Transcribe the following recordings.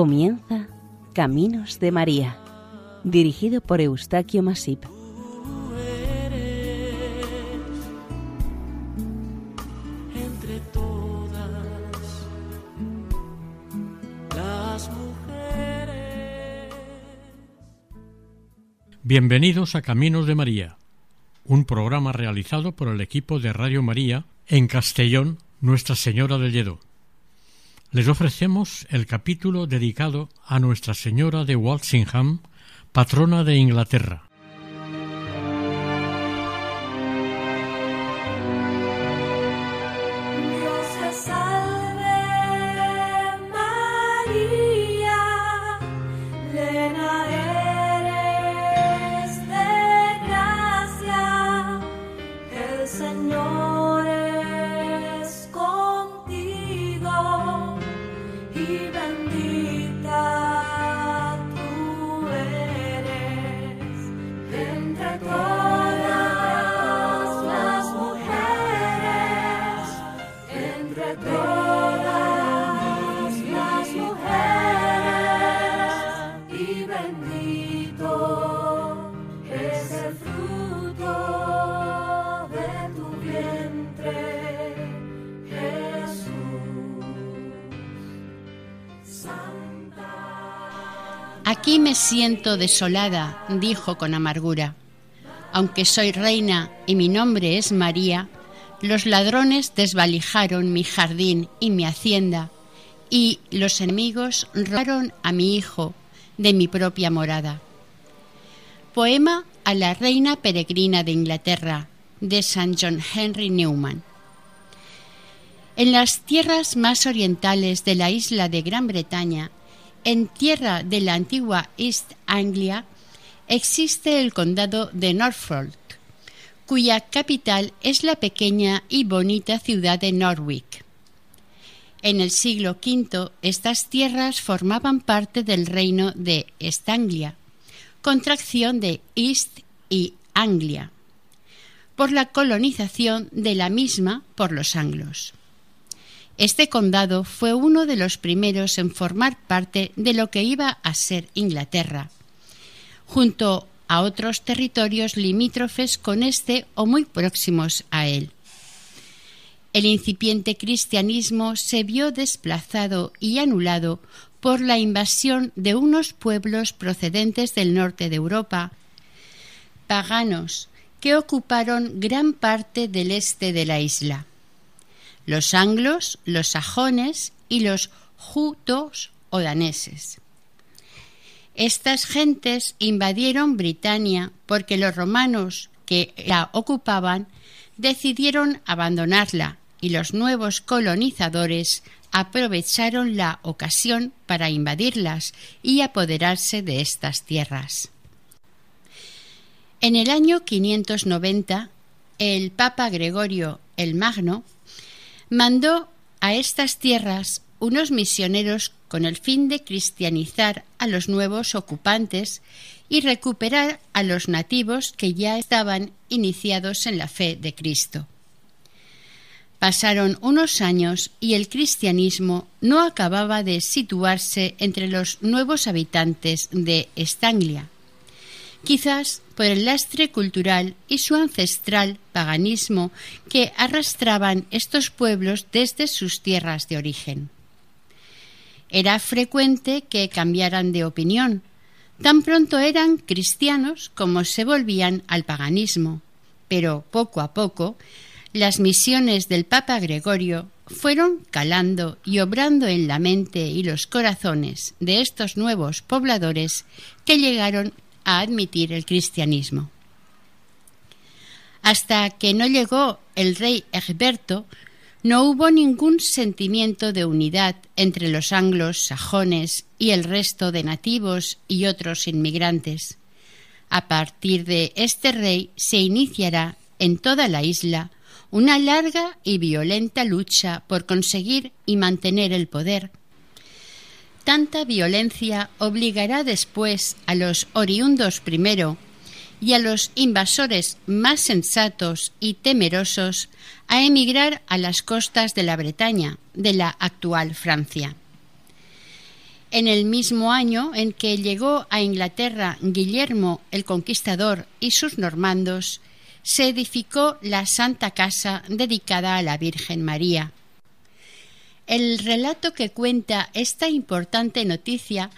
Comienza Caminos de María, dirigido por Eustaquio Masip. Tú eres entre todas las mujeres. Bienvenidos a Caminos de María, un programa realizado por el equipo de Radio María en Castellón, Nuestra Señora del Lledó. Les ofrecemos el capítulo dedicado a Nuestra Señora de Walsingham, patrona de Inglaterra. Aquí me siento desolada, dijo con amargura. Aunque soy reina y mi nombre es María, los ladrones desvalijaron mi jardín y mi hacienda, y los enemigos robaron a mi hijo de mi propia morada. Poema a la reina peregrina de Inglaterra, de St. John Henry Newman. En las tierras más orientales de la isla de Gran Bretaña, en tierra de la antigua East Anglia, existe el condado de Norfolk, cuya capital es la pequeña y bonita ciudad de Norwich. En el siglo V estas tierras formaban parte del reino de Estanglia, contracción de East y Anglia, por la colonización de la misma por los anglos. Este condado fue uno de los primeros en formar parte de lo que iba a ser Inglaterra, junto a otros territorios limítrofes con este o muy próximos a él. El incipiente cristianismo se vio desplazado y anulado por la invasión de unos pueblos procedentes del norte de Europa, paganos, que ocuparon gran parte del este de la isla los anglos, los sajones y los jutos o daneses. Estas gentes invadieron Britania porque los romanos que la ocupaban decidieron abandonarla y los nuevos colonizadores aprovecharon la ocasión para invadirlas y apoderarse de estas tierras. En el año 590, el Papa Gregorio el Magno mandó a estas tierras unos misioneros con el fin de cristianizar a los nuevos ocupantes y recuperar a los nativos que ya estaban iniciados en la fe de Cristo. Pasaron unos años y el cristianismo no acababa de situarse entre los nuevos habitantes de Estanglia, quizás por el lastre cultural y su ancestral paganismo que arrastraban estos pueblos desde sus tierras de origen. Era frecuente que cambiaran de opinión, tan pronto eran cristianos como se volvían al paganismo, pero poco a poco las misiones del Papa Gregorio fueron calando y obrando en la mente y los corazones de estos nuevos pobladores que llegaron a admitir el cristianismo. Hasta que no llegó el rey Egberto, no hubo ningún sentimiento de unidad entre los anglos, sajones y el resto de nativos y otros inmigrantes. A partir de este rey se iniciará en toda la isla una larga y violenta lucha por conseguir y mantener el poder. Tanta violencia obligará después a los oriundos primero y a los invasores más sensatos y temerosos a emigrar a las costas de la Bretaña, de la actual Francia. En el mismo año en que llegó a Inglaterra Guillermo el Conquistador y sus normandos, se edificó la Santa Casa dedicada a la Virgen María. El relato que cuenta esta importante noticia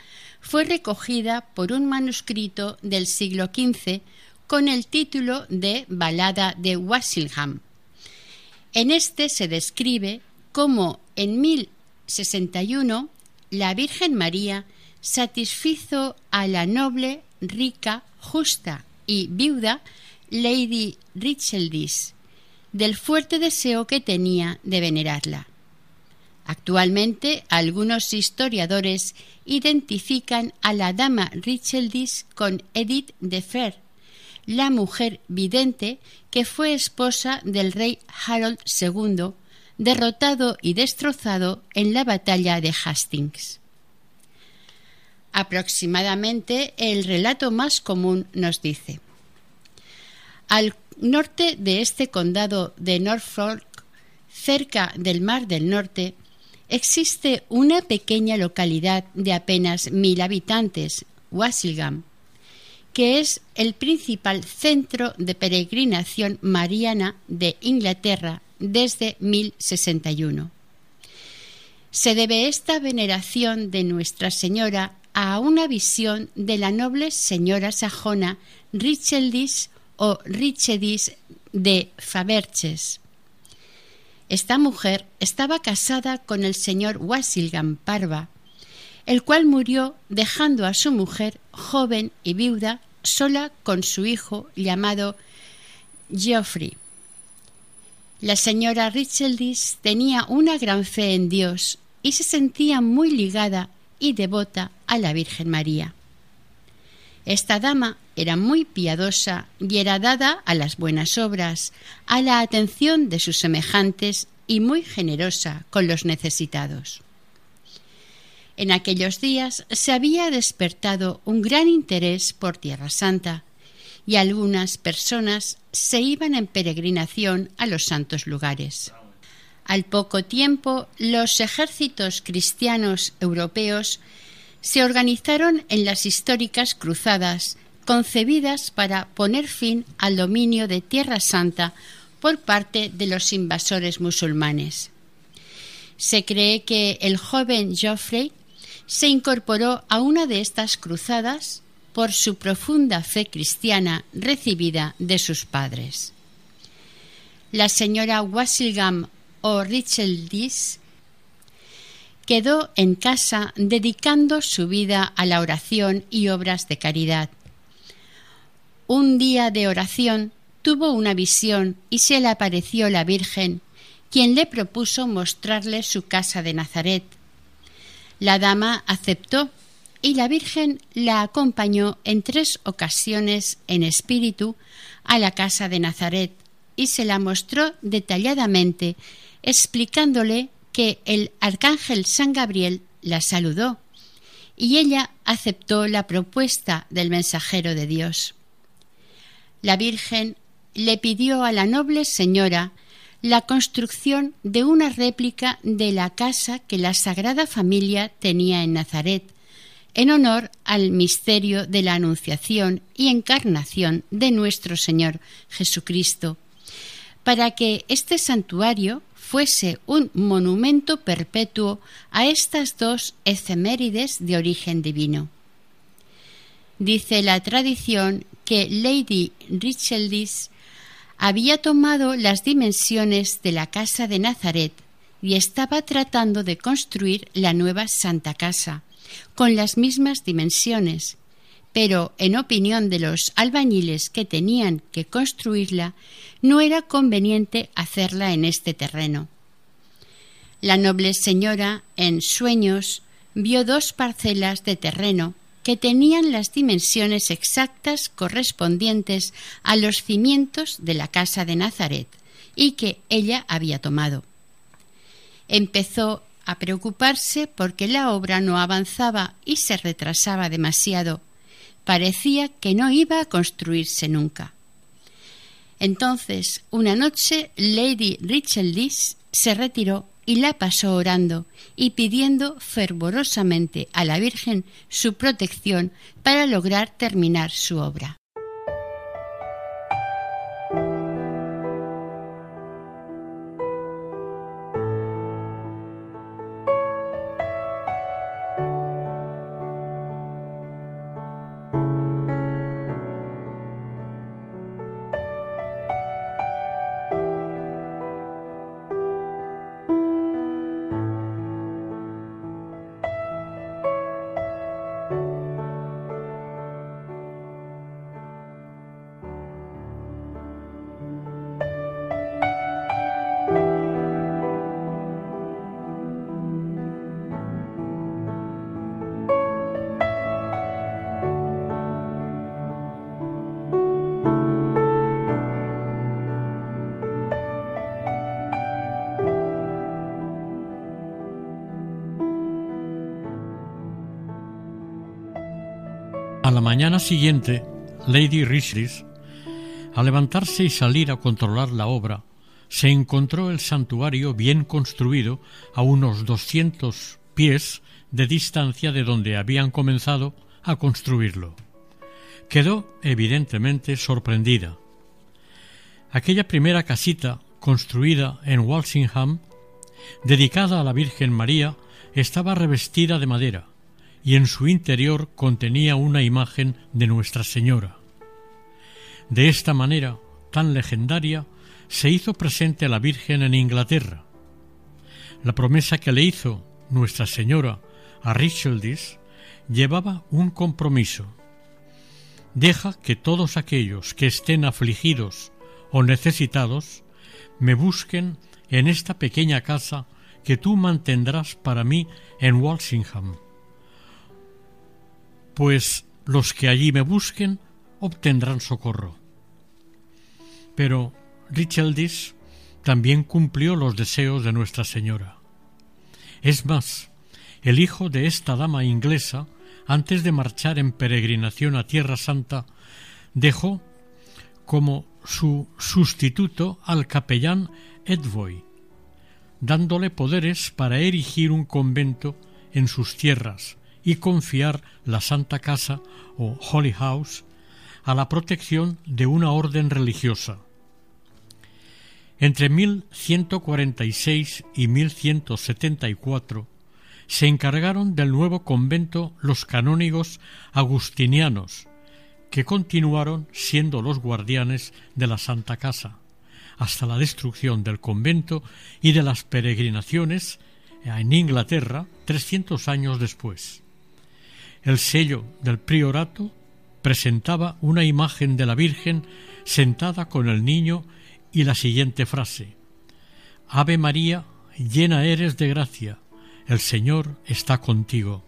fue recogida por un manuscrito del siglo XV con el título de Balada de Walsingham. En este se describe cómo en 1061 la Virgen María satisfizo a la noble, rica, justa y viuda Lady Richeldis del fuerte deseo que tenía de venerarla. Actualmente algunos historiadores identifican a la dama Richeldis con Edith de Fer, la mujer vidente que fue esposa del rey Harold II, derrotado y destrozado en la batalla de Hastings. Aproximadamente el relato más común nos dice Al norte de este condado de Norfolk, cerca del Mar del Norte, existe una pequeña localidad de apenas mil habitantes, Wasilgam, que es el principal centro de peregrinación mariana de Inglaterra desde 1061. Se debe esta veneración de Nuestra Señora a una visión de la noble señora sajona Richeldis o Richedis de Faberches. Esta mujer estaba casada con el señor Wasilgam Parva, el cual murió dejando a su mujer joven y viuda sola con su hijo llamado Geoffrey. La señora Richeldis tenía una gran fe en Dios y se sentía muy ligada y devota a la Virgen María. Esta dama era muy piadosa y era dada a las buenas obras, a la atención de sus semejantes y muy generosa con los necesitados. En aquellos días se había despertado un gran interés por Tierra Santa y algunas personas se iban en peregrinación a los santos lugares. Al poco tiempo, los ejércitos cristianos europeos se organizaron en las históricas cruzadas, concebidas para poner fin al dominio de Tierra Santa por parte de los invasores musulmanes. Se cree que el joven Geoffrey se incorporó a una de estas cruzadas por su profunda fe cristiana recibida de sus padres. La señora Wasilgam o Richeldis quedó en casa dedicando su vida a la oración y obras de caridad. Un día de oración tuvo una visión y se le apareció la Virgen, quien le propuso mostrarle su casa de Nazaret. La dama aceptó y la Virgen la acompañó en tres ocasiones en espíritu a la casa de Nazaret y se la mostró detalladamente, explicándole que el arcángel San Gabriel la saludó y ella aceptó la propuesta del mensajero de Dios. La Virgen le pidió a la noble señora la construcción de una réplica de la casa que la Sagrada Familia tenía en Nazaret, en honor al misterio de la Anunciación y Encarnación de nuestro Señor Jesucristo, para que este santuario fuese un monumento perpetuo a estas dos efemérides de origen divino. Dice la tradición que Lady Richeldis había tomado las dimensiones de la casa de Nazaret y estaba tratando de construir la nueva Santa Casa, con las mismas dimensiones, pero en opinión de los albañiles que tenían que construirla, no era conveniente hacerla en este terreno. La noble señora, en sueños, vio dos parcelas de terreno que tenían las dimensiones exactas correspondientes a los cimientos de la casa de Nazaret y que ella había tomado. Empezó a preocuparse porque la obra no avanzaba y se retrasaba demasiado, parecía que no iba a construirse nunca. Entonces, una noche, Lady Richeldis se retiró y la pasó orando y pidiendo fervorosamente a la Virgen su protección para lograr terminar su obra. Siguiente, Lady Richlis, al levantarse y salir a controlar la obra, se encontró el santuario bien construido a unos doscientos pies de distancia de donde habían comenzado a construirlo. Quedó evidentemente sorprendida. Aquella primera casita, construida en Walsingham, dedicada a la Virgen María, estaba revestida de madera y en su interior contenía una imagen de Nuestra Señora. De esta manera tan legendaria se hizo presente a la Virgen en Inglaterra. La promesa que le hizo Nuestra Señora a Richeldis llevaba un compromiso. Deja que todos aquellos que estén afligidos o necesitados me busquen en esta pequeña casa que tú mantendrás para mí en Walsingham pues los que allí me busquen obtendrán socorro. Pero Richeldis también cumplió los deseos de Nuestra Señora. Es más, el hijo de esta dama inglesa, antes de marchar en peregrinación a Tierra Santa, dejó como su sustituto al capellán Edvoy, dándole poderes para erigir un convento en sus tierras, y confiar la Santa Casa o Holy House a la protección de una orden religiosa. Entre 1146 y 1174 se encargaron del nuevo convento los canónigos agustinianos, que continuaron siendo los guardianes de la Santa Casa, hasta la destrucción del convento y de las peregrinaciones en Inglaterra trescientos años después. El sello del priorato presentaba una imagen de la Virgen sentada con el niño y la siguiente frase Ave María, llena eres de gracia, el Señor está contigo.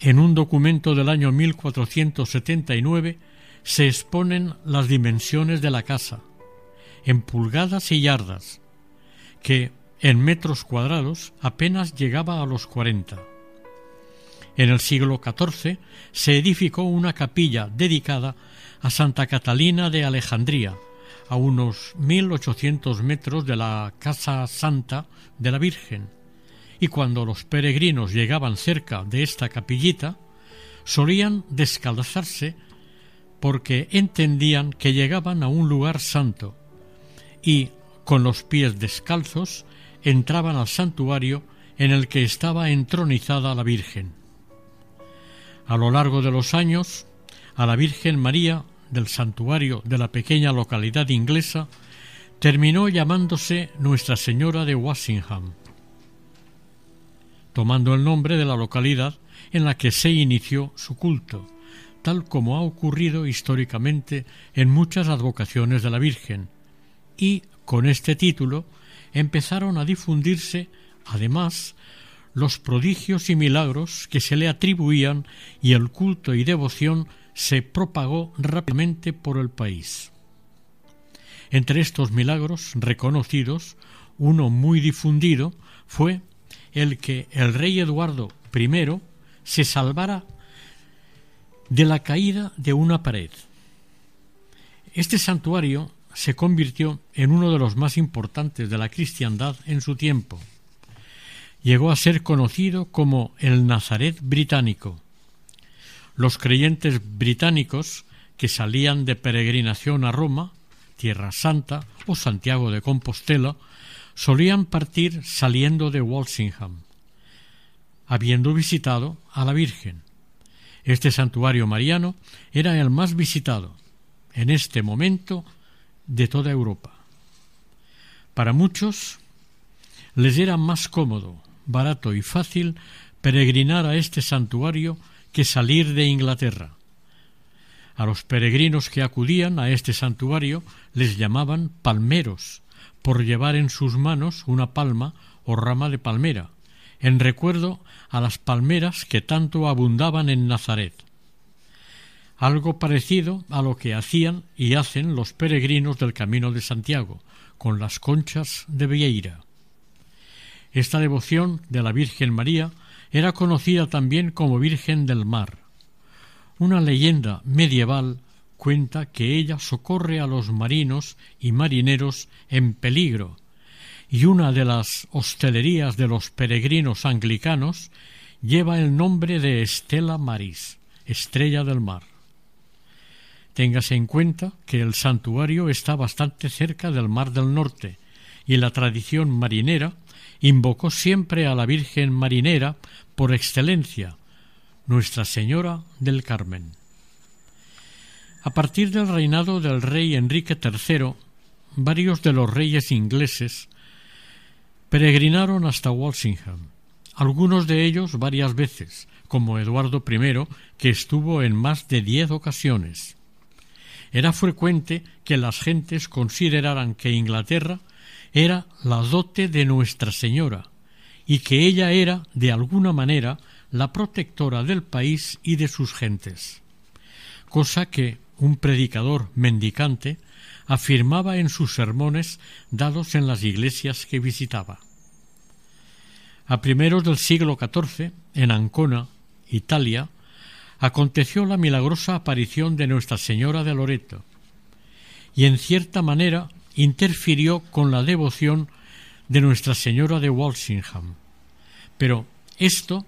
En un documento del año 1479 se exponen las dimensiones de la casa, en pulgadas y yardas, que en metros cuadrados apenas llegaba a los cuarenta. En el siglo XIV se edificó una capilla dedicada a Santa Catalina de Alejandría, a unos 1800 metros de la Casa Santa de la Virgen, y cuando los peregrinos llegaban cerca de esta capillita, solían descalzarse porque entendían que llegaban a un lugar santo, y con los pies descalzos entraban al santuario en el que estaba entronizada la Virgen. A lo largo de los años, a la Virgen María del santuario de la pequeña localidad inglesa terminó llamándose Nuestra Señora de Walsingham, tomando el nombre de la localidad en la que se inició su culto, tal como ha ocurrido históricamente en muchas advocaciones de la Virgen, y con este título empezaron a difundirse, además, los prodigios y milagros que se le atribuían y el culto y devoción se propagó rápidamente por el país. Entre estos milagros reconocidos, uno muy difundido fue el que el rey Eduardo I se salvara de la caída de una pared. Este santuario se convirtió en uno de los más importantes de la cristiandad en su tiempo. Llegó a ser conocido como el Nazaret británico. Los creyentes británicos que salían de peregrinación a Roma, Tierra Santa o Santiago de Compostela solían partir saliendo de Walsingham, habiendo visitado a la Virgen. Este santuario mariano era el más visitado en este momento de toda Europa. Para muchos les era más cómodo, barato y fácil peregrinar a este santuario que salir de Inglaterra. A los peregrinos que acudían a este santuario les llamaban palmeros, por llevar en sus manos una palma o rama de palmera, en recuerdo a las palmeras que tanto abundaban en Nazaret. Algo parecido a lo que hacían y hacen los peregrinos del Camino de Santiago, con las conchas de Vieira. Esta devoción de la Virgen María era conocida también como Virgen del Mar. Una leyenda medieval cuenta que ella socorre a los marinos y marineros en peligro y una de las hostelerías de los peregrinos anglicanos lleva el nombre de Estela Maris, estrella del mar. Téngase en cuenta que el santuario está bastante cerca del Mar del Norte y la tradición marinera invocó siempre a la Virgen Marinera por excelencia, Nuestra Señora del Carmen. A partir del reinado del rey Enrique III, varios de los reyes ingleses peregrinaron hasta Walsingham, algunos de ellos varias veces, como Eduardo I, que estuvo en más de diez ocasiones. Era frecuente que las gentes consideraran que Inglaterra era la dote de Nuestra Señora, y que ella era, de alguna manera, la protectora del país y de sus gentes, cosa que un predicador mendicante afirmaba en sus sermones dados en las iglesias que visitaba. A primeros del siglo XIV, en Ancona, Italia, aconteció la milagrosa aparición de Nuestra Señora de Loreto, y en cierta manera interfirió con la devoción de Nuestra Señora de Walsingham. Pero esto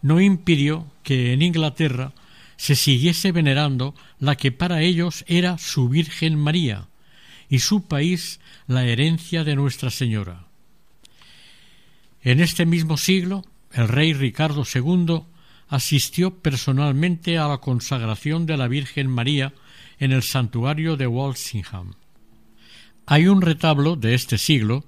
no impidió que en Inglaterra se siguiese venerando la que para ellos era su Virgen María y su país la herencia de Nuestra Señora. En este mismo siglo, el rey Ricardo II asistió personalmente a la consagración de la Virgen María en el santuario de Walsingham. Hay un retablo de este siglo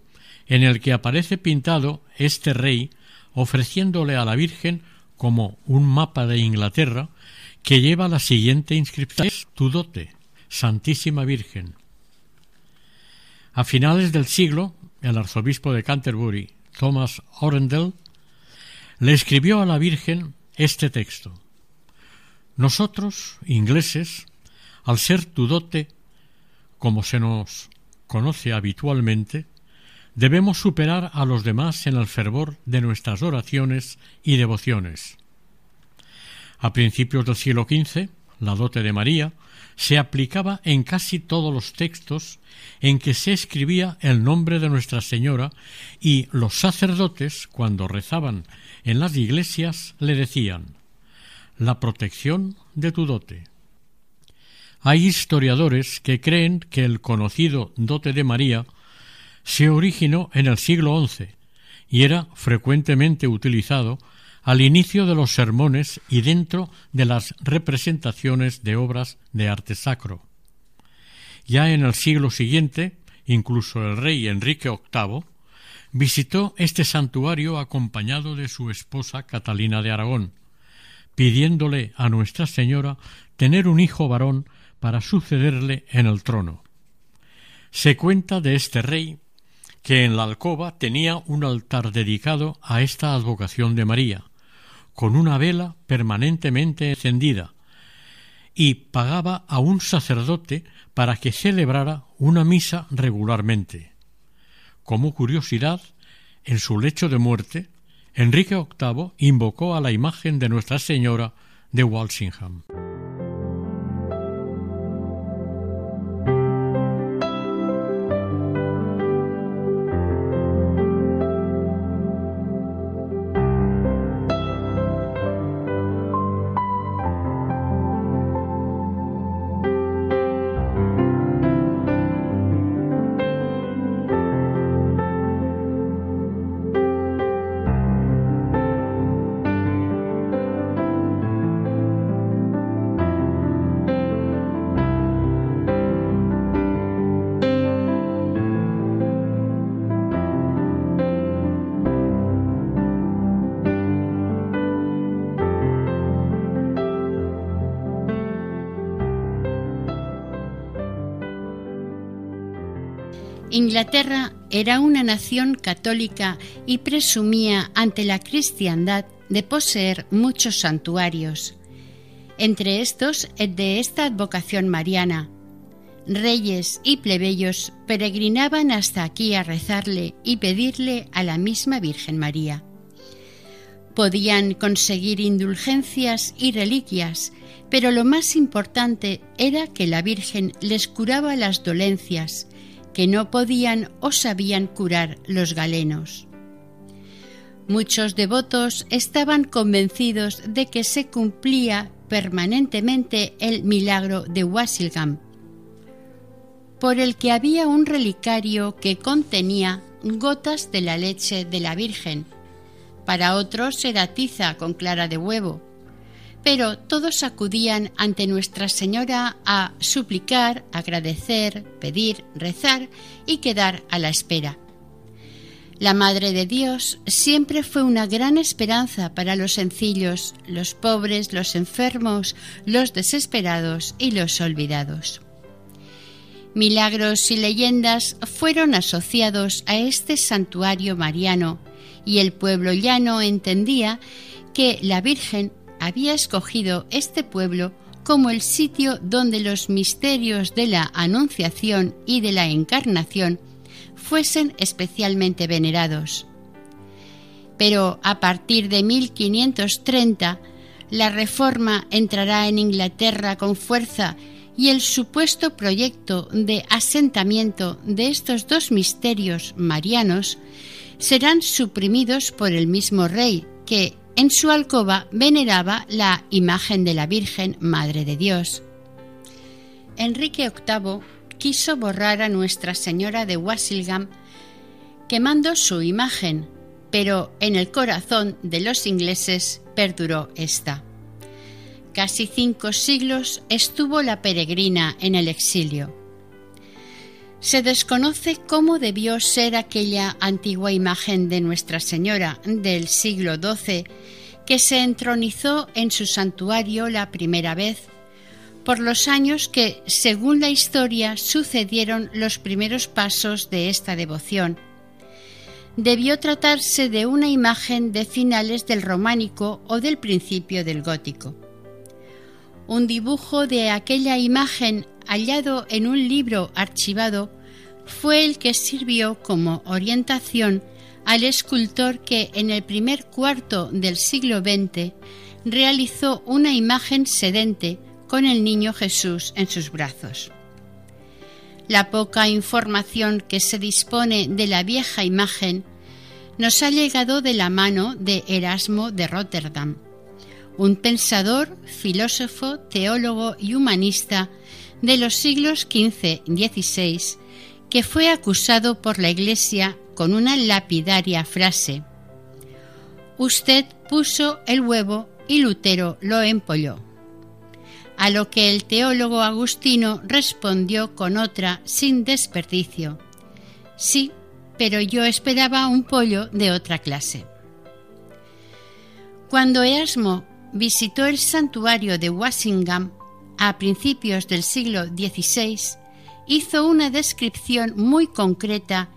en el que aparece pintado este rey ofreciéndole a la Virgen como un mapa de Inglaterra que lleva la siguiente inscripción Tu dote, Santísima Virgen. A finales del siglo, el arzobispo de Canterbury, Thomas Orendel, le escribió a la Virgen este texto. Nosotros, ingleses, al ser tu dote, como se nos conoce habitualmente, debemos superar a los demás en el fervor de nuestras oraciones y devociones. A principios del siglo XV, la dote de María se aplicaba en casi todos los textos en que se escribía el nombre de Nuestra Señora y los sacerdotes, cuando rezaban en las iglesias, le decían la protección de tu dote. Hay historiadores que creen que el conocido dote de María se originó en el siglo XI y era frecuentemente utilizado al inicio de los sermones y dentro de las representaciones de obras de arte sacro. Ya en el siglo siguiente, incluso el rey Enrique VIII visitó este santuario acompañado de su esposa Catalina de Aragón, pidiéndole a Nuestra Señora tener un hijo varón para sucederle en el trono. Se cuenta de este rey que en la alcoba tenía un altar dedicado a esta advocación de María, con una vela permanentemente encendida, y pagaba a un sacerdote para que celebrara una misa regularmente. Como curiosidad, en su lecho de muerte, Enrique VIII invocó a la imagen de Nuestra Señora de Walsingham. Inglaterra era una nación católica y presumía ante la cristiandad de poseer muchos santuarios, entre estos el de esta advocación mariana. Reyes y plebeyos peregrinaban hasta aquí a rezarle y pedirle a la misma Virgen María. Podían conseguir indulgencias y reliquias, pero lo más importante era que la Virgen les curaba las dolencias, que no podían o sabían curar los galenos. Muchos devotos estaban convencidos de que se cumplía permanentemente el milagro de Wasilgam, por el que había un relicario que contenía gotas de la leche de la Virgen. Para otros era tiza con clara de huevo, pero todos acudían ante Nuestra Señora a suplicar, agradecer, pedir, rezar y quedar a la espera. La Madre de Dios siempre fue una gran esperanza para los sencillos, los pobres, los enfermos, los desesperados y los olvidados. Milagros y leyendas fueron asociados a este santuario mariano y el pueblo llano entendía que la Virgen había escogido este pueblo como el sitio donde los misterios de la Anunciación y de la Encarnación fuesen especialmente venerados. Pero a partir de 1530, la reforma entrará en Inglaterra con fuerza y el supuesto proyecto de asentamiento de estos dos misterios marianos serán suprimidos por el mismo rey que, en su alcoba veneraba la imagen de la Virgen Madre de Dios. Enrique VIII quiso borrar a Nuestra Señora de Wasilgam quemando su imagen, pero en el corazón de los ingleses perduró esta. Casi cinco siglos estuvo la peregrina en el exilio. Se desconoce cómo debió ser aquella antigua imagen de Nuestra Señora del siglo XII que se entronizó en su santuario la primera vez, por los años que, según la historia, sucedieron los primeros pasos de esta devoción. Debió tratarse de una imagen de finales del románico o del principio del gótico. Un dibujo de aquella imagen hallado en un libro archivado fue el que sirvió como orientación al escultor que en el primer cuarto del siglo XX realizó una imagen sedente con el niño Jesús en sus brazos. La poca información que se dispone de la vieja imagen nos ha llegado de la mano de Erasmo de Rotterdam, un pensador, filósofo, teólogo y humanista de los siglos XV y XVI, que fue acusado por la Iglesia con una lapidaria frase. Usted puso el huevo y Lutero lo empolló. A lo que el teólogo agustino respondió con otra sin desperdicio. Sí, pero yo esperaba un pollo de otra clase. Cuando Erasmo visitó el santuario de Wassingham a principios del siglo XVI, hizo una descripción muy concreta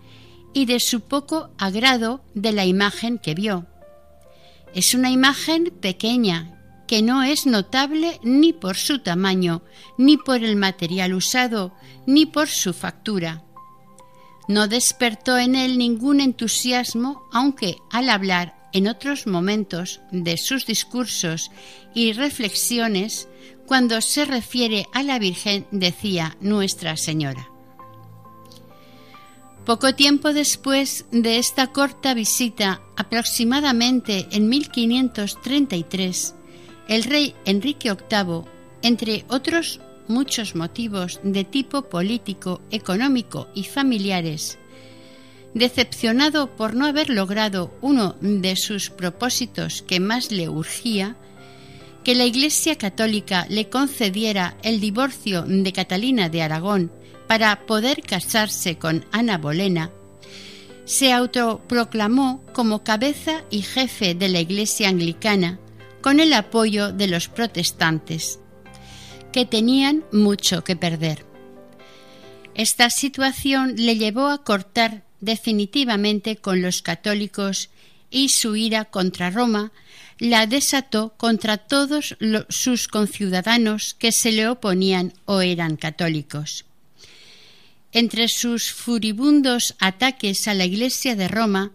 y de su poco agrado de la imagen que vio. Es una imagen pequeña, que no es notable ni por su tamaño, ni por el material usado, ni por su factura. No despertó en él ningún entusiasmo, aunque al hablar en otros momentos de sus discursos y reflexiones, cuando se refiere a la Virgen, decía Nuestra Señora. Poco tiempo después de esta corta visita, aproximadamente en 1533, el rey Enrique VIII, entre otros muchos motivos de tipo político, económico y familiares, decepcionado por no haber logrado uno de sus propósitos que más le urgía, que la Iglesia Católica le concediera el divorcio de Catalina de Aragón para poder casarse con Ana Bolena, se autoproclamó como cabeza y jefe de la Iglesia anglicana con el apoyo de los protestantes, que tenían mucho que perder. Esta situación le llevó a cortar definitivamente con los católicos y su ira contra Roma la desató contra todos sus conciudadanos que se le oponían o eran católicos. Entre sus furibundos ataques a la Iglesia de Roma,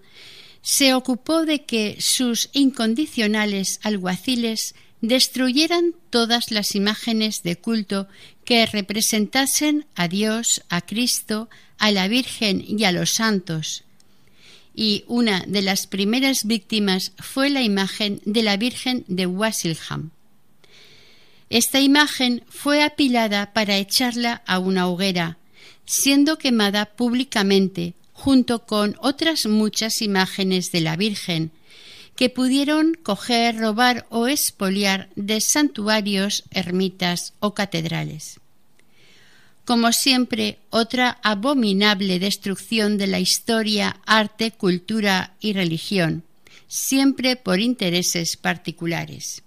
se ocupó de que sus incondicionales alguaciles destruyeran todas las imágenes de culto que representasen a Dios, a Cristo, a la Virgen y a los santos. Y una de las primeras víctimas fue la imagen de la Virgen de Wasilham. Esta imagen fue apilada para echarla a una hoguera, siendo quemada públicamente junto con otras muchas imágenes de la Virgen, que pudieron coger, robar o expoliar de santuarios, ermitas o catedrales. Como siempre, otra abominable destrucción de la historia, arte, cultura y religión, siempre por intereses particulares.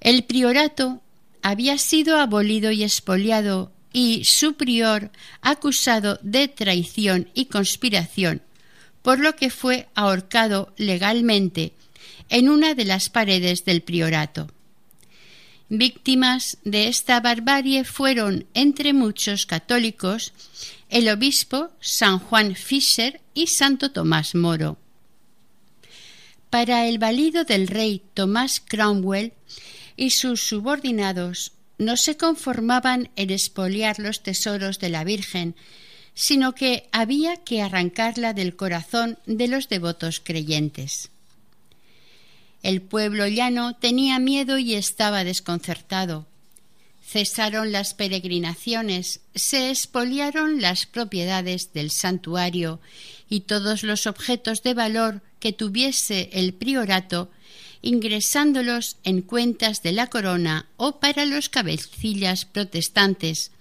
El priorato había sido abolido y expoliado y su prior acusado de traición y conspiración, por lo que fue ahorcado legalmente en una de las paredes del priorato. Víctimas de esta barbarie fueron, entre muchos católicos, el obispo San Juan Fischer y Santo Tomás Moro. Para el valido del rey Tomás Cromwell y sus subordinados no se conformaban en expoliar los tesoros de la Virgen, sino que había que arrancarla del corazón de los devotos creyentes. El pueblo llano tenía miedo y estaba desconcertado. Cesaron las peregrinaciones, se expoliaron las propiedades del santuario y todos los objetos de valor que tuviese el priorato ingresándolos en cuentas de la corona o para los cabecillas protestantes.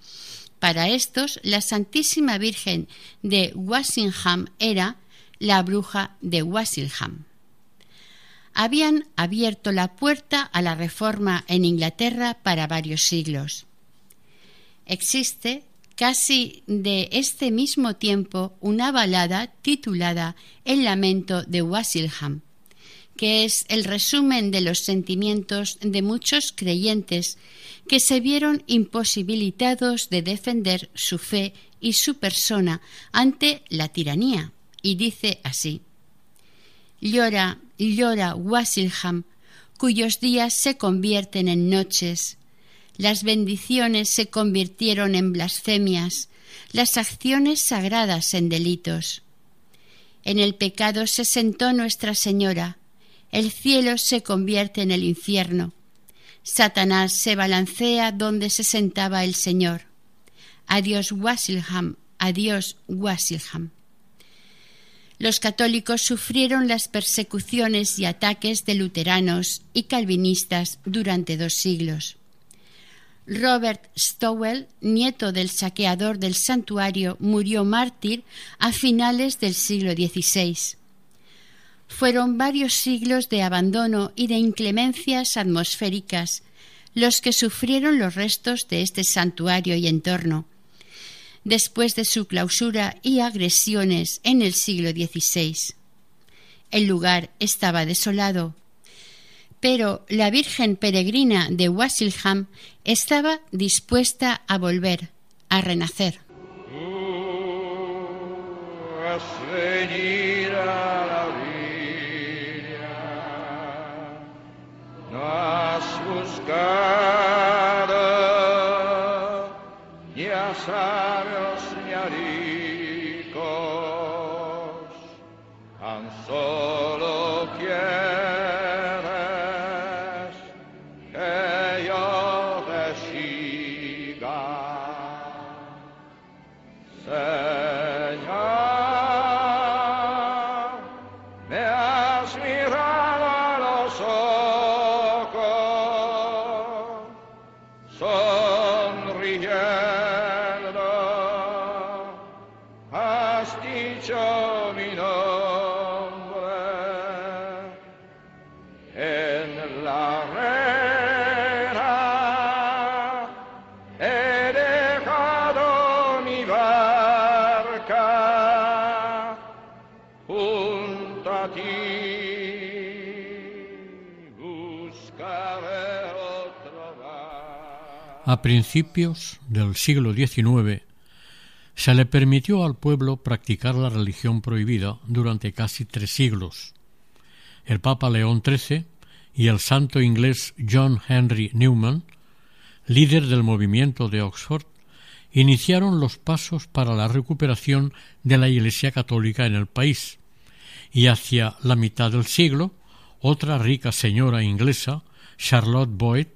Para estos, la Santísima Virgen de Wasingham era la bruja de Wasingham. Habían abierto la puerta a la reforma en Inglaterra para varios siglos. Existe casi de este mismo tiempo una balada titulada El lamento de Wasilham, que es el resumen de los sentimientos de muchos creyentes que se vieron imposibilitados de defender su fe y su persona ante la tiranía, y dice así Llora, llora Wasilham, cuyos días se convierten en noches, las bendiciones se convirtieron en blasfemias, las acciones sagradas en delitos. En el pecado se sentó Nuestra Señora, el cielo se convierte en el infierno. Satanás se balancea donde se sentaba el Señor. Adiós Wasilham, adiós Wasilham. Los católicos sufrieron las persecuciones y ataques de luteranos y calvinistas durante dos siglos. Robert Stowell, nieto del saqueador del santuario, murió mártir a finales del siglo XVI. Fueron varios siglos de abandono y de inclemencias atmosféricas los que sufrieron los restos de este santuario y entorno, después de su clausura y agresiones en el siglo XVI. El lugar estaba desolado, pero la Virgen Peregrina de Wasilham estaba dispuesta a volver, a renacer. A principios del siglo XIX se le permitió al pueblo practicar la religión prohibida durante casi tres siglos. El Papa León XIII y el santo inglés John Henry Newman, líder del movimiento de Oxford, iniciaron los pasos para la recuperación de la Iglesia católica en el país, y hacia la mitad del siglo, otra rica señora inglesa, Charlotte Boyd,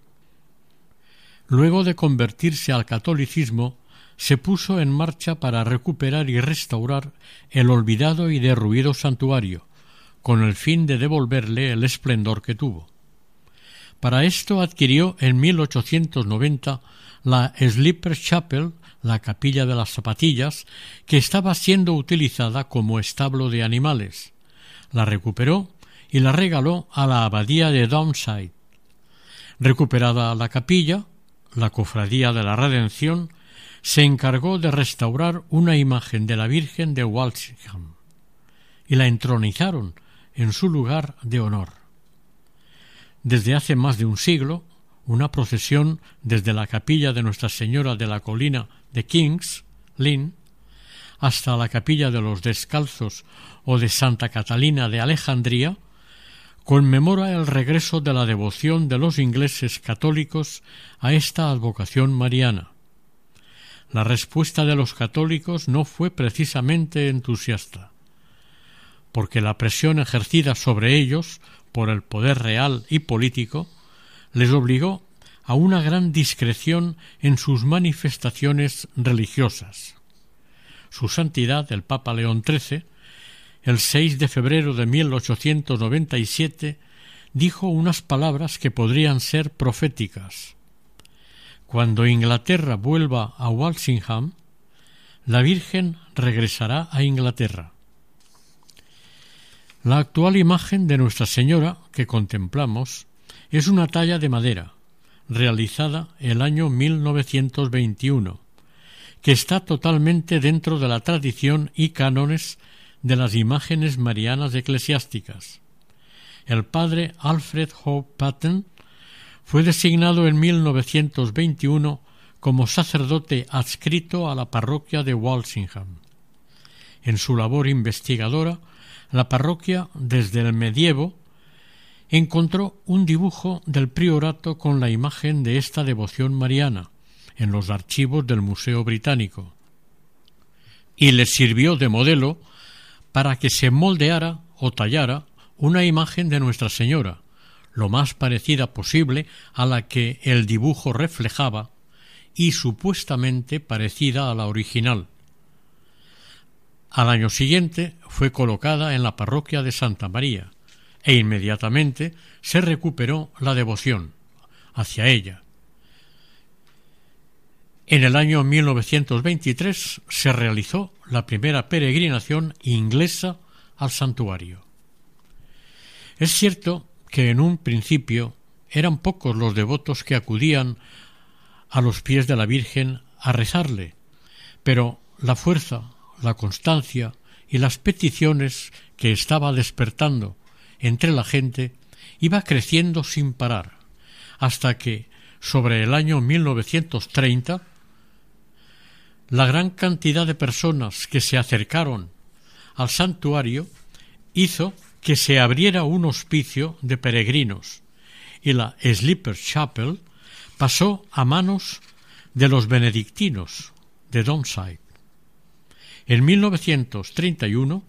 luego de convertirse al catolicismo, se puso en marcha para recuperar y restaurar el olvidado y derruido santuario, con el fin de devolverle el esplendor que tuvo. Para esto adquirió en 1890 la Slipper Chapel, la capilla de las zapatillas, que estaba siendo utilizada como establo de animales. La recuperó y la regaló a la abadía de Downside. Recuperada la capilla, la Cofradía de la Redención se encargó de restaurar una imagen de la Virgen de Walsingham y la entronizaron en su lugar de honor. Desde hace más de un siglo, una procesión desde la capilla de Nuestra Señora de la Colina de Kings, Lynn, hasta la capilla de los Descalzos o de Santa Catalina de Alejandría, conmemora el regreso de la devoción de los ingleses católicos a esta advocación mariana. La respuesta de los católicos no fue precisamente entusiasta, porque la presión ejercida sobre ellos por el poder real y político les obligó a una gran discreción en sus manifestaciones religiosas. Su Santidad, el Papa León XIII, el 6 de febrero de 1897, dijo unas palabras que podrían ser proféticas. Cuando Inglaterra vuelva a Walsingham, la Virgen regresará a Inglaterra. La actual imagen de Nuestra Señora que contemplamos es una talla de madera, realizada el año 1921, que está totalmente dentro de la tradición y cánones de las imágenes marianas eclesiásticas. El padre Alfred Hope Patton fue designado en 1921 como sacerdote adscrito a la parroquia de Walsingham. En su labor investigadora, la parroquia, desde el medievo, encontró un dibujo del priorato con la imagen de esta devoción mariana en los archivos del Museo Británico y le sirvió de modelo para que se moldeara o tallara una imagen de Nuestra Señora, lo más parecida posible a la que el dibujo reflejaba y supuestamente parecida a la original. Al año siguiente fue colocada en la parroquia de Santa María e inmediatamente se recuperó la devoción hacia ella. En el año 1923 se realizó la primera peregrinación inglesa al santuario. Es cierto que en un principio eran pocos los devotos que acudían a los pies de la Virgen a rezarle, pero la fuerza, la constancia y las peticiones que estaba despertando entre la gente iba creciendo sin parar, hasta que, sobre el año 1930, la gran cantidad de personas que se acercaron al santuario hizo que se abriera un hospicio de peregrinos, y la Sleeper Chapel pasó a manos de los benedictinos de Donside. En 1931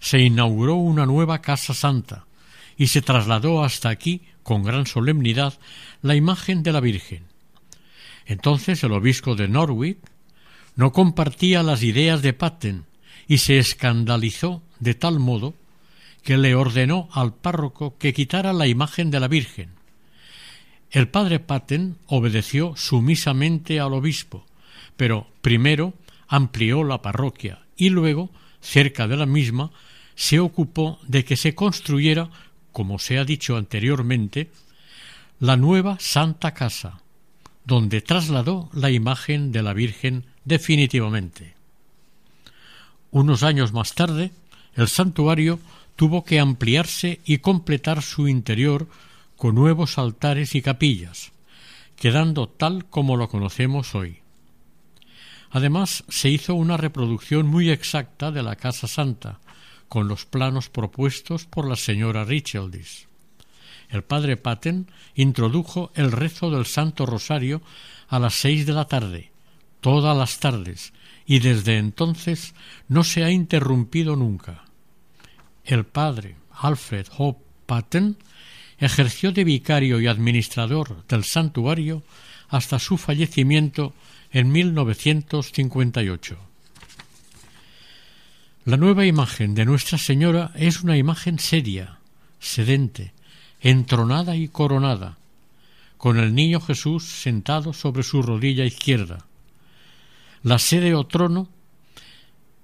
se inauguró una nueva Casa Santa y se trasladó hasta aquí con gran solemnidad la imagen de la Virgen. Entonces el obispo de Norwich no compartía las ideas de Patten y se escandalizó de tal modo que le ordenó al párroco que quitara la imagen de la Virgen. El padre Patten obedeció sumisamente al obispo, pero primero amplió la parroquia y luego, cerca de la misma, se ocupó de que se construyera, como se ha dicho anteriormente, la nueva Santa Casa, donde trasladó la imagen de la Virgen definitivamente. Unos años más tarde, el santuario tuvo que ampliarse y completar su interior con nuevos altares y capillas, quedando tal como lo conocemos hoy. Además, se hizo una reproducción muy exacta de la Casa Santa, con los planos propuestos por la señora Richeldis. El padre Patten introdujo el rezo del Santo Rosario a las seis de la tarde, todas las tardes, y desde entonces no se ha interrumpido nunca. El padre Alfred Hope Patten ejerció de vicario y administrador del santuario hasta su fallecimiento en 1958. La nueva imagen de Nuestra Señora es una imagen seria, sedente, entronada y coronada, con el niño Jesús sentado sobre su rodilla izquierda. La sede o trono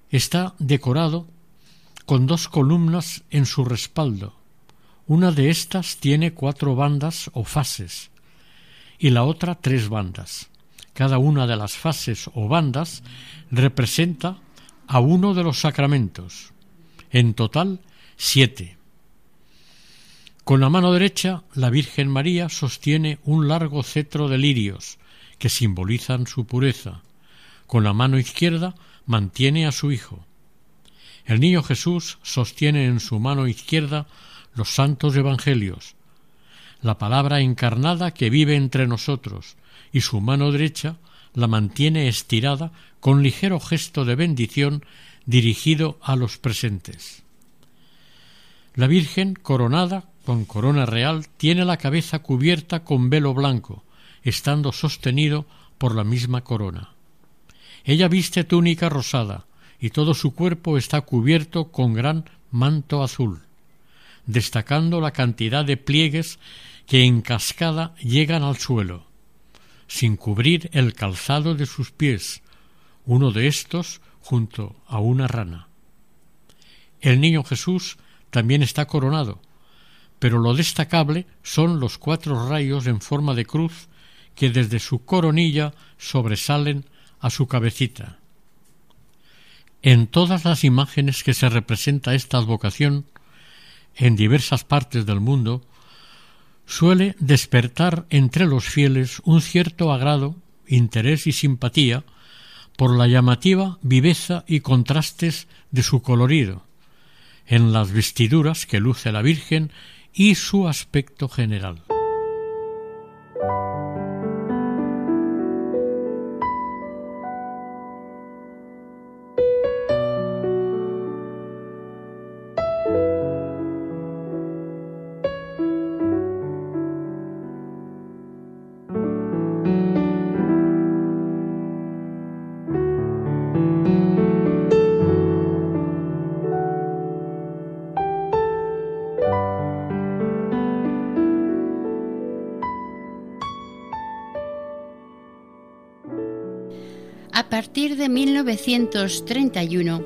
está decorado con dos columnas en su respaldo. Una de estas tiene cuatro bandas o fases y la otra tres bandas. Cada una de las fases o bandas representa a uno de los sacramentos. En total, siete. Con la mano derecha, la Virgen María sostiene un largo cetro de lirios, que simbolizan su pureza. Con la mano izquierda mantiene a su Hijo. El niño Jesús sostiene en su mano izquierda los santos evangelios, la palabra encarnada que vive entre nosotros, y su mano derecha la mantiene estirada con ligero gesto de bendición dirigido a los presentes. La Virgen, coronada con corona real, tiene la cabeza cubierta con velo blanco, estando sostenido por la misma corona. Ella viste túnica rosada, y todo su cuerpo está cubierto con gran manto azul, destacando la cantidad de pliegues que en cascada llegan al suelo sin cubrir el calzado de sus pies, uno de estos junto a una rana. El niño Jesús también está coronado, pero lo destacable son los cuatro rayos en forma de cruz que desde su coronilla sobresalen a su cabecita. En todas las imágenes que se representa esta advocación, en diversas partes del mundo, suele despertar entre los fieles un cierto agrado, interés y simpatía por la llamativa viveza y contrastes de su colorido, en las vestiduras que luce la Virgen y su aspecto general. De 1931,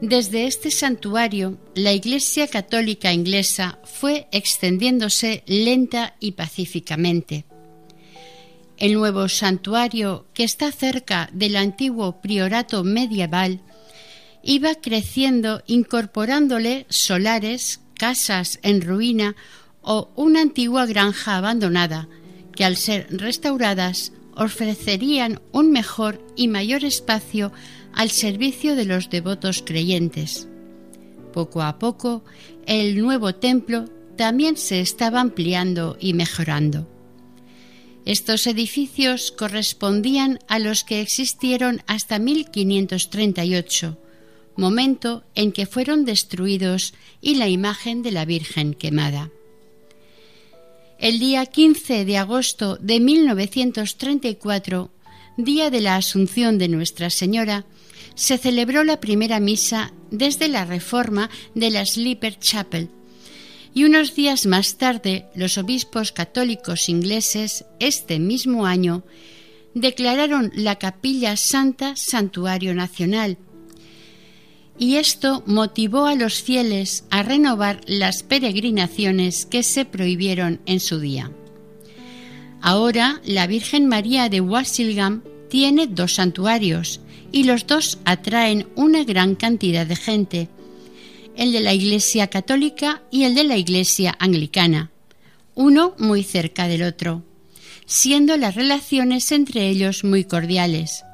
desde este santuario, la Iglesia Católica inglesa fue extendiéndose lenta y pacíficamente. El nuevo santuario, que está cerca del antiguo priorato medieval, iba creciendo incorporándole solares, casas en ruina o una antigua granja abandonada, que al ser restauradas ofrecerían un mejor y mayor espacio al servicio de los devotos creyentes. Poco a poco, el nuevo templo también se estaba ampliando y mejorando. Estos edificios correspondían a los que existieron hasta 1538, momento en que fueron destruidos y la imagen de la Virgen quemada. El día 15 de agosto de 1934, día de la Asunción de Nuestra Señora, se celebró la primera misa desde la reforma de la Sleeper Chapel. Y unos días más tarde los obispos católicos ingleses, este mismo año, declararon la capilla santa santuario nacional y esto motivó a los fieles a renovar las peregrinaciones que se prohibieron en su día. Ahora la Virgen María de Wasilgam tiene dos santuarios y los dos atraen una gran cantidad de gente, el de la Iglesia Católica y el de la Iglesia Anglicana, uno muy cerca del otro, siendo las relaciones entre ellos muy cordiales.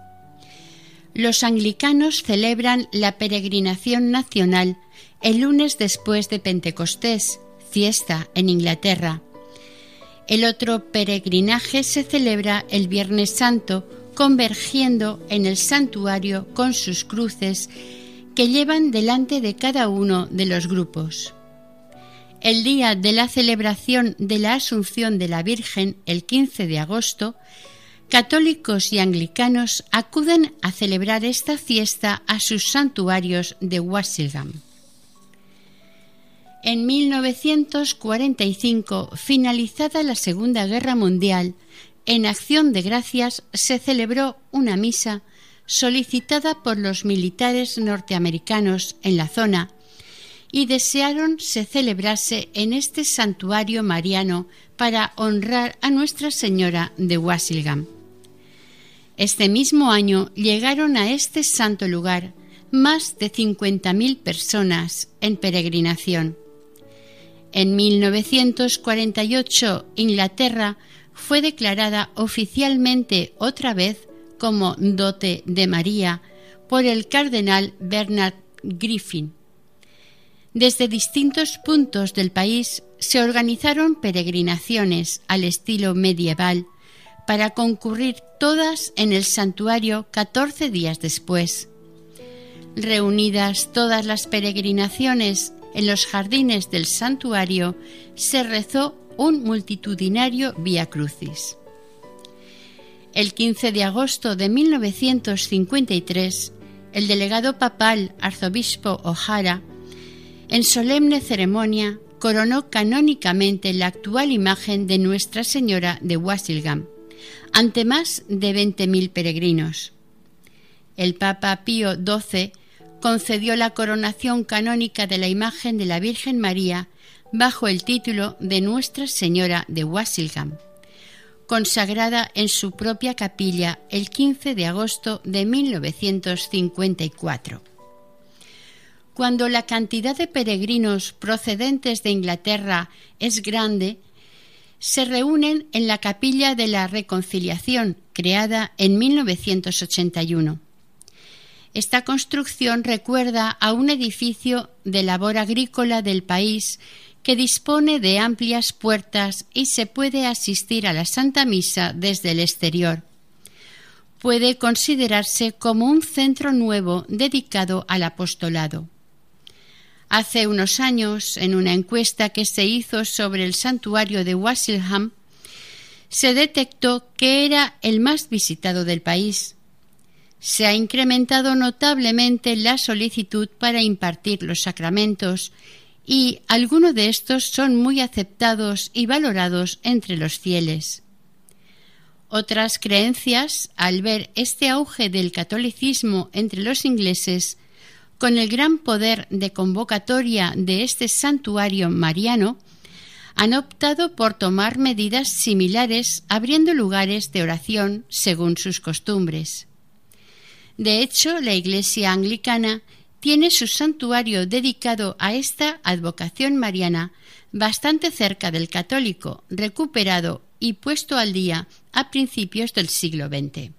Los anglicanos celebran la peregrinación nacional el lunes después de Pentecostés, fiesta en Inglaterra. El otro peregrinaje se celebra el Viernes Santo, convergiendo en el santuario con sus cruces que llevan delante de cada uno de los grupos. El día de la celebración de la Asunción de la Virgen, el 15 de agosto, católicos y anglicanos acuden a celebrar esta fiesta a sus santuarios de Wasilgam. En 1945, finalizada la Segunda Guerra Mundial, en acción de gracias se celebró una misa solicitada por los militares norteamericanos en la zona y desearon se celebrase en este santuario mariano para honrar a Nuestra Señora de Wasilgam. Este mismo año llegaron a este santo lugar más de 50.000 personas en peregrinación. En 1948 Inglaterra fue declarada oficialmente otra vez como dote de María por el cardenal Bernard Griffin. Desde distintos puntos del país se organizaron peregrinaciones al estilo medieval para concurrir todas en el santuario catorce días después. Reunidas todas las peregrinaciones en los jardines del santuario, se rezó un multitudinario Via Crucis. El 15 de agosto de 1953, el delegado papal arzobispo O'Hara, en solemne ceremonia, coronó canónicamente la actual imagen de Nuestra Señora de Wasilgam ante más de 20.000 peregrinos. El Papa Pío XII concedió la coronación canónica de la imagen de la Virgen María bajo el título de Nuestra Señora de Wasilgam, consagrada en su propia capilla el 15 de agosto de 1954. Cuando la cantidad de peregrinos procedentes de Inglaterra es grande, se reúnen en la Capilla de la Reconciliación, creada en 1981. Esta construcción recuerda a un edificio de labor agrícola del país que dispone de amplias puertas y se puede asistir a la Santa Misa desde el exterior. Puede considerarse como un centro nuevo dedicado al apostolado. Hace unos años, en una encuesta que se hizo sobre el santuario de Wasilham, se detectó que era el más visitado del país. Se ha incrementado notablemente la solicitud para impartir los sacramentos y algunos de estos son muy aceptados y valorados entre los fieles. Otras creencias, al ver este auge del catolicismo entre los ingleses, con el gran poder de convocatoria de este santuario mariano, han optado por tomar medidas similares abriendo lugares de oración según sus costumbres. De hecho, la Iglesia anglicana tiene su santuario dedicado a esta advocación mariana bastante cerca del católico, recuperado y puesto al día a principios del siglo XX.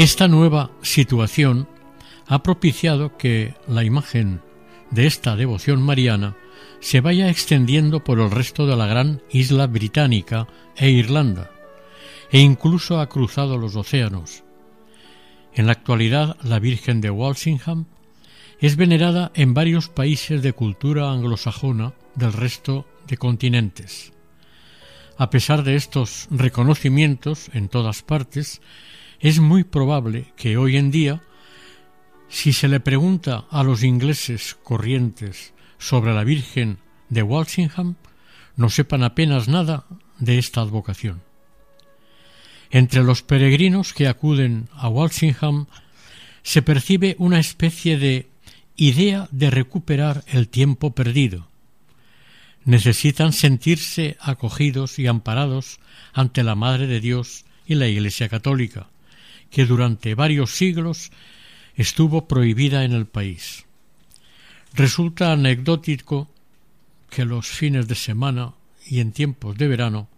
Esta nueva situación ha propiciado que la imagen de esta devoción mariana se vaya extendiendo por el resto de la gran isla británica e Irlanda, e incluso ha cruzado los océanos. En la actualidad, la Virgen de Walsingham es venerada en varios países de cultura anglosajona del resto de continentes. A pesar de estos reconocimientos en todas partes, es muy probable que hoy en día, si se le pregunta a los ingleses corrientes sobre la Virgen de Walsingham, no sepan apenas nada de esta advocación. Entre los peregrinos que acuden a Walsingham se percibe una especie de idea de recuperar el tiempo perdido. Necesitan sentirse acogidos y amparados ante la Madre de Dios y la Iglesia Católica, que durante varios siglos estuvo prohibida en el país. Resulta anecdótico que los fines de semana y en tiempos de verano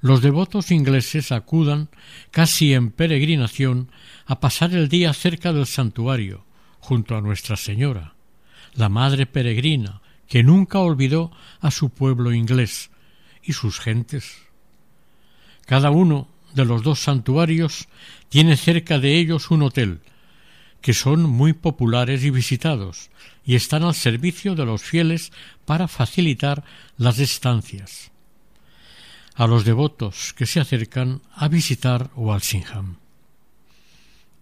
los devotos ingleses acudan casi en peregrinación a pasar el día cerca del santuario, junto a Nuestra Señora, la Madre Peregrina, que nunca olvidó a su pueblo inglés y sus gentes. Cada uno de los dos santuarios tiene cerca de ellos un hotel, que son muy populares y visitados, y están al servicio de los fieles para facilitar las estancias a los devotos que se acercan a visitar Walsingham.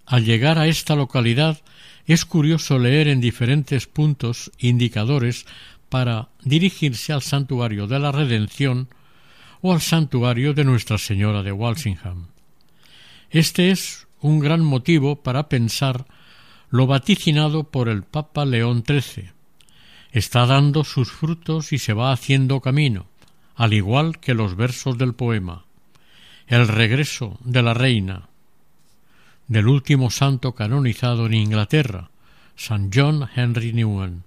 Al llegar a esta localidad es curioso leer en diferentes puntos indicadores para dirigirse al santuario de la Redención o al santuario de Nuestra Señora de Walsingham. Este es un gran motivo para pensar lo vaticinado por el Papa León XIII. Está dando sus frutos y se va haciendo camino, al igual que los versos del poema. El regreso de la reina, del último santo canonizado en Inglaterra, San John Henry Newman.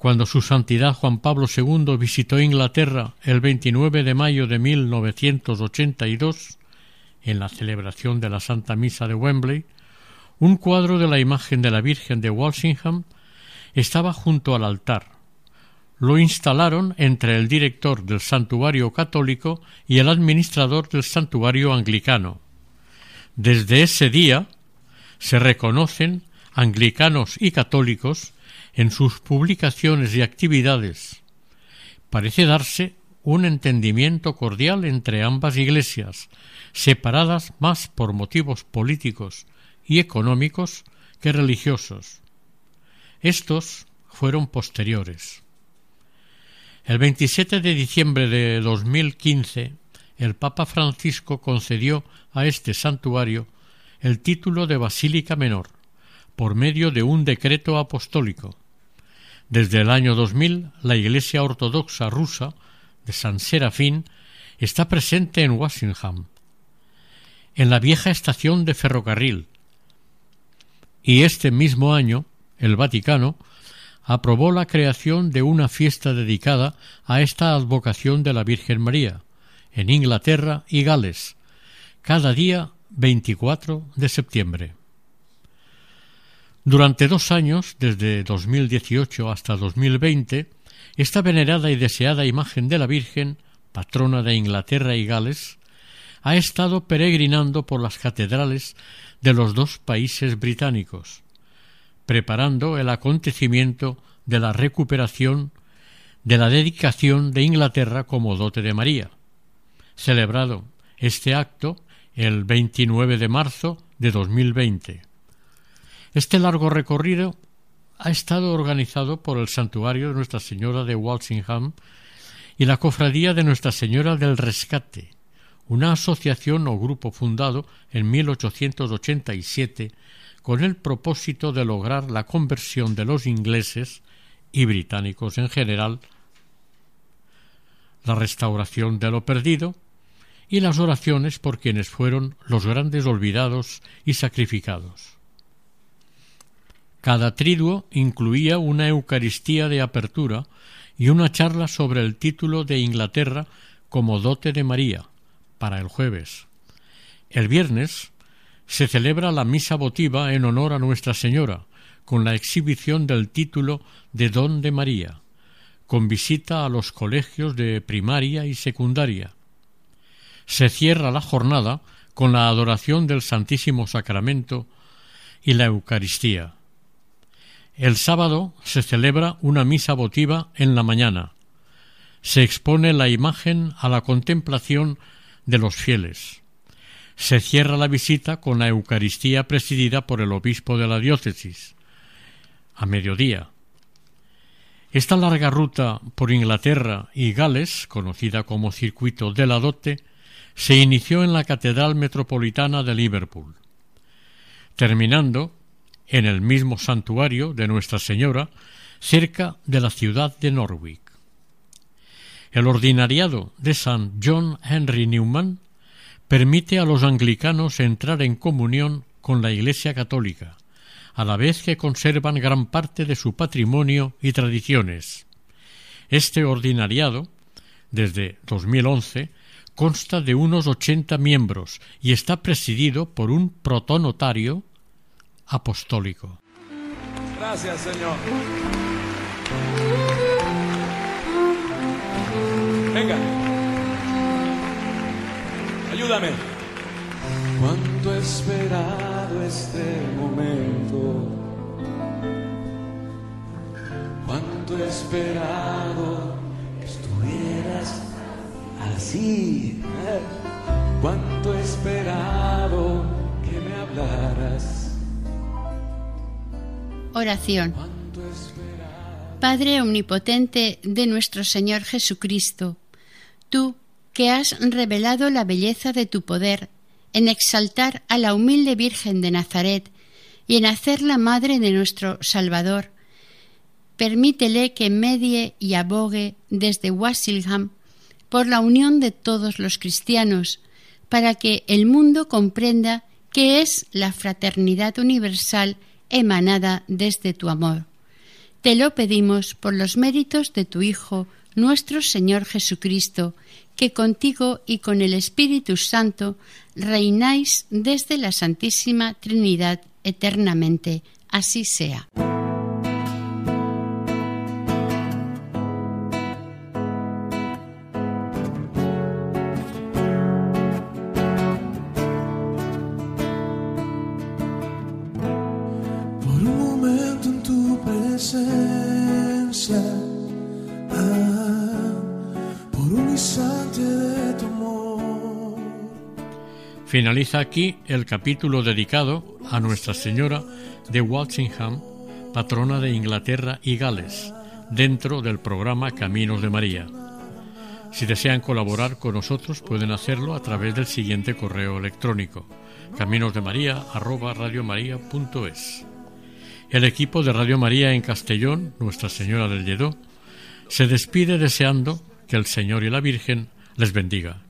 Cuando su santidad Juan Pablo II visitó Inglaterra el 29 de mayo de 1982, en la celebración de la Santa Misa de Wembley, un cuadro de la imagen de la Virgen de Walsingham estaba junto al altar, lo instalaron entre el director del santuario católico y el administrador del santuario anglicano. Desde ese día se reconocen anglicanos y católicos en sus publicaciones y actividades. Parece darse un entendimiento cordial entre ambas iglesias, separadas más por motivos políticos y económicos que religiosos. Estos fueron posteriores. El 27 de diciembre de 2015, el Papa Francisco concedió a este santuario el título de Basílica Menor, por medio de un decreto apostólico. Desde el año 2000, la Iglesia Ortodoxa rusa de San Serafín está presente en Walsingham, en la vieja estación de ferrocarril, y este mismo año el Vaticano aprobó la creación de una fiesta dedicada a esta advocación de la Virgen María, en Inglaterra y Gales, cada día 24 de septiembre. Durante dos años, desde 2018 hasta 2020, esta venerada y deseada imagen de la Virgen, patrona de Inglaterra y Gales, ha estado peregrinando por las catedrales de los dos países británicos, preparando el acontecimiento de la recuperación de la dedicación de Inglaterra como dote de María, celebrado este acto el 29 de marzo de 2020. Este largo recorrido ha estado organizado por el Santuario de Nuestra Señora de Walsingham y la Cofradía de Nuestra Señora del Rescate, una asociación o grupo fundado en 1887 con el propósito de lograr la conversión de los ingleses y británicos en general, la restauración de lo perdido y las oraciones por quienes fueron los grandes olvidados y sacrificados. Cada triduo incluía una Eucaristía de apertura y una charla sobre el título de Inglaterra como dote de María para el jueves. El viernes se celebra la misa votiva en honor a Nuestra Señora, con la exhibición del título de Don de María, con visita a los colegios de primaria y secundaria. Se cierra la jornada con la adoración del Santísimo Sacramento y la Eucaristía. El sábado se celebra una misa votiva en la mañana. Se expone la imagen a la contemplación de los fieles. Se cierra la visita con la Eucaristía presidida por el obispo de la diócesis. A mediodía. Esta larga ruta por Inglaterra y Gales, conocida como Circuito de la Dote, se inició en la Catedral Metropolitana de Liverpool, terminando en el mismo santuario de Nuestra Señora, cerca de la ciudad de Norwich. El ordinariado de San John Henry Newman permite a los anglicanos entrar en comunión con la Iglesia católica, a la vez que conservan gran parte de su patrimonio y tradiciones. Este ordinariado, desde 2011, consta de unos ochenta miembros y está presidido por un protonotario apostólico. Gracias, Señor. Venga. Ayúdame. Cuánto he esperado este momento. Cuánto he esperado que estuvieras así. ¿eh? Cuánto he esperado que me hablaras. Oración. Padre Omnipotente de nuestro Señor Jesucristo, tú que has revelado la belleza de tu poder en exaltar a la humilde Virgen de Nazaret y en hacerla madre de nuestro Salvador, permítele que medie y abogue desde Wasilham por la unión de todos los cristianos, para que el mundo comprenda que es la fraternidad universal emanada desde tu amor. Te lo pedimos por los méritos de tu Hijo, nuestro Señor Jesucristo, que contigo y con el Espíritu Santo reináis desde la Santísima Trinidad eternamente. Así sea. Finaliza aquí el capítulo dedicado a Nuestra Señora de Walsingham, patrona de Inglaterra y Gales, dentro del programa Caminos de María. Si desean colaborar con nosotros pueden hacerlo a través del siguiente correo electrónico caminosdemaria@radiomaria.es. El equipo de Radio María en Castellón, Nuestra Señora del Lledó, se despide deseando que el Señor y la Virgen les bendiga.